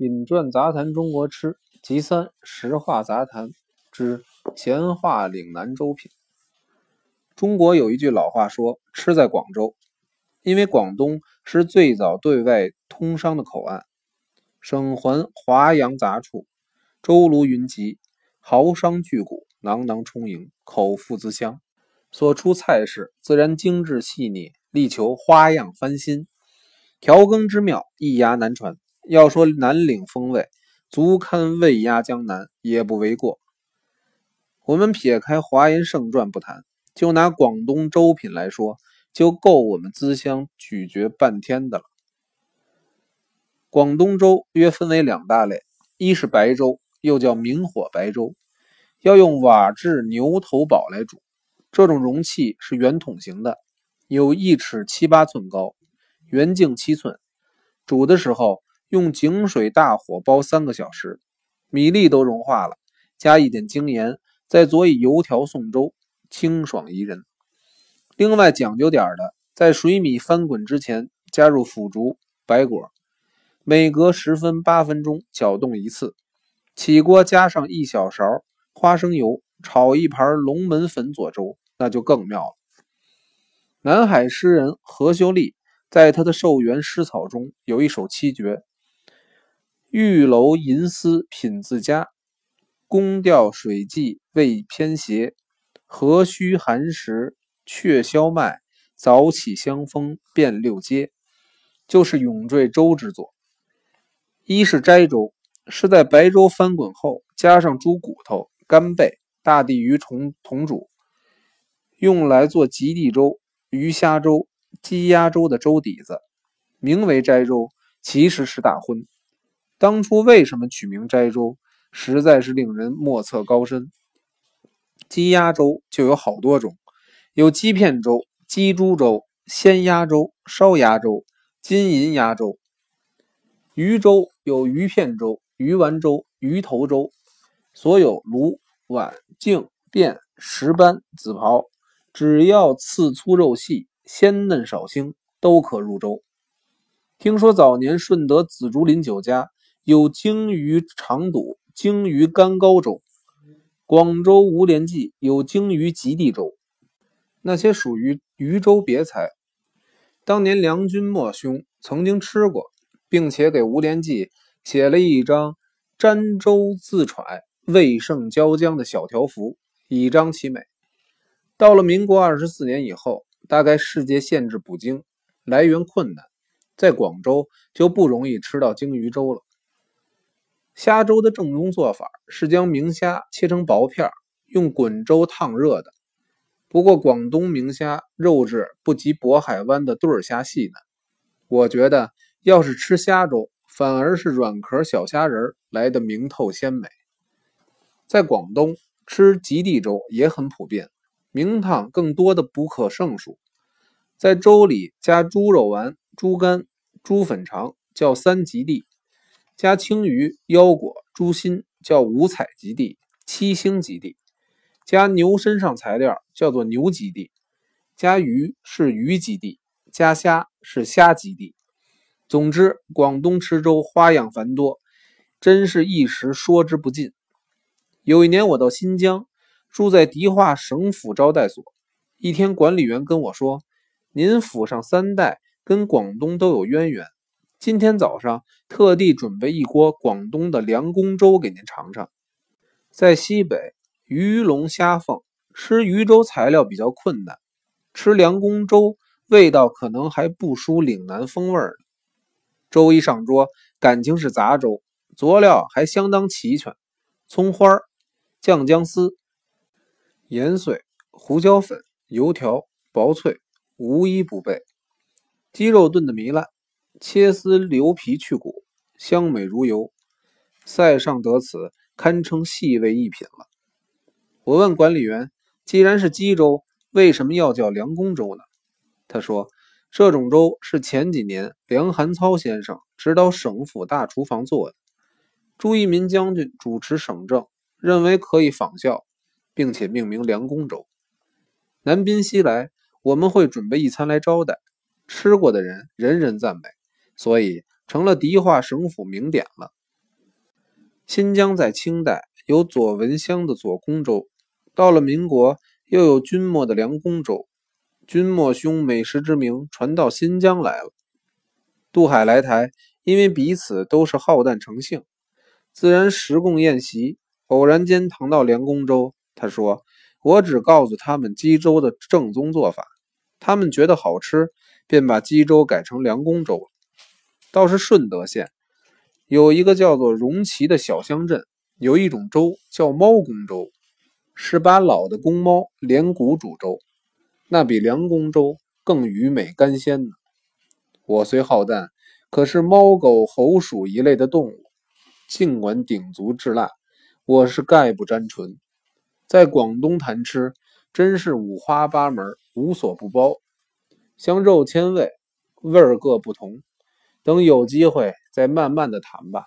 饮馔杂谈中国吃集三实话杂谈之闲话岭南粥品。中国有一句老话说：“吃在广州”，因为广东是最早对外通商的口岸，省环华洋杂处，州卢云集，豪商巨贾囊囊充盈，口腹之香，所出菜式自然精致细腻，力求花样翻新，调羹之妙一牙难传。要说南岭风味，足堪味压江南，也不为过。我们撇开华严盛传不谈，就拿广东粥品来说，就够我们滋香咀嚼半天的了。广东粥约分为两大类，一是白粥，又叫明火白粥，要用瓦制牛头煲来煮，这种容器是圆筒形的，有一尺七八寸高，圆径七寸，煮的时候。用井水大火煲三个小时，米粒都融化了，加一点精盐，再佐以油条送粥，清爽宜人。另外讲究点的，在水米翻滚之前加入腐竹、白果，每隔十分八分钟搅动一次。起锅加上一小勺花生油，炒一盘龙门粉佐粥，那就更妙了。南海诗人何修丽在他的《寿元诗草》中有一首七绝。玉楼银丝品自佳，宫调水际未偏邪。何须寒食却消麦，早起香风遍六街。就是永坠粥之作。一是斋粥，是在白粥翻滚后加上猪骨头、干贝、大地鱼虫同煮，用来做极地粥、鱼虾粥、鸡鸭粥的粥底子，名为斋粥，其实是大荤。当初为什么取名斋粥，实在是令人莫测高深。鸡鸭粥就有好多种，有鸡片粥、鸡猪粥、鲜鸭粥、烧鸭粥、金银鸭粥。鱼粥有鱼片粥、鱼丸粥、鱼头粥。所有卤、碗、净、便、石斑、紫袍，只要刺粗肉细、鲜嫩少腥，都可入粥。听说早年顺德紫竹林酒家。有鲸鱼肠肚、鲸鱼干膏粥，广州吴连记有鲸鱼极地粥，那些属于鱼粥别菜。当年梁君莫兄曾经吃过，并且给吴连记写了一张沾州自揣、味胜椒浆的小条幅，以彰其美。到了民国二十四年以后，大概世界限制捕鲸，来源困难，在广州就不容易吃到鲸鱼粥了。虾粥的正宗做法是将明虾切成薄片，用滚粥烫热的。不过广东明虾肉质不及渤海湾的对虾细嫩。我觉得要是吃虾粥，反而是软壳小虾仁来的明透鲜美。在广东吃极地粥也很普遍，名堂更多的不可胜数。在粥里加猪肉丸、猪肝、猪粉肠，叫三极地。加青鱼、腰果、猪心叫五彩极地、七星极地；加牛身上材料叫做牛极地；加鱼是鱼极地；加虾是虾极地。总之，广东池州花样繁多，真是一时说之不尽。有一年我到新疆，住在迪化省府招待所，一天管理员跟我说：“您府上三代跟广东都有渊源。”今天早上特地准备一锅广东的凉宫粥给您尝尝。在西北，鱼龙虾凤吃鱼粥材料比较困难，吃凉宫粥味道可能还不输岭南风味呢。粥一上桌，感情是杂粥，佐料还相当齐全：葱花、酱姜丝、盐碎、胡椒粉、油条、薄脆，无一不备。鸡肉炖的糜烂。切丝留皮去骨，香美如油。塞上得此，堪称细味一品了。我问管理员：“既然是鸡粥，为什么要叫梁公粥呢？”他说：“这种粥是前几年梁寒操先生指导省府大厨房做的，朱一民将军主持省政，认为可以仿效，并且命名梁公粥。南宾西来，我们会准备一餐来招待，吃过的人人人赞美。”所以成了迪化省府名点了。新疆在清代有左文乡的左公州，到了民国又有君莫的梁公州。君莫兄美食之名传到新疆来了。渡海来台，因为彼此都是好战成性，自然食供宴席。偶然间谈到梁公州，他说：“我只告诉他们鸡粥的正宗做法，他们觉得好吃，便把鸡粥改成梁公粥了。”倒是顺德县有一个叫做荣旗的小乡镇，有一种粥叫猫公粥，是把老的公猫连骨煮粥。那比梁公粥更鱼美甘鲜呢。我虽好淡，可是猫狗猴鼠一类的动物，尽管鼎足至辣，我是概不沾唇。在广东谈吃，真是五花八门，无所不包。像肉签味，味儿各不同。等有机会再慢慢的谈吧。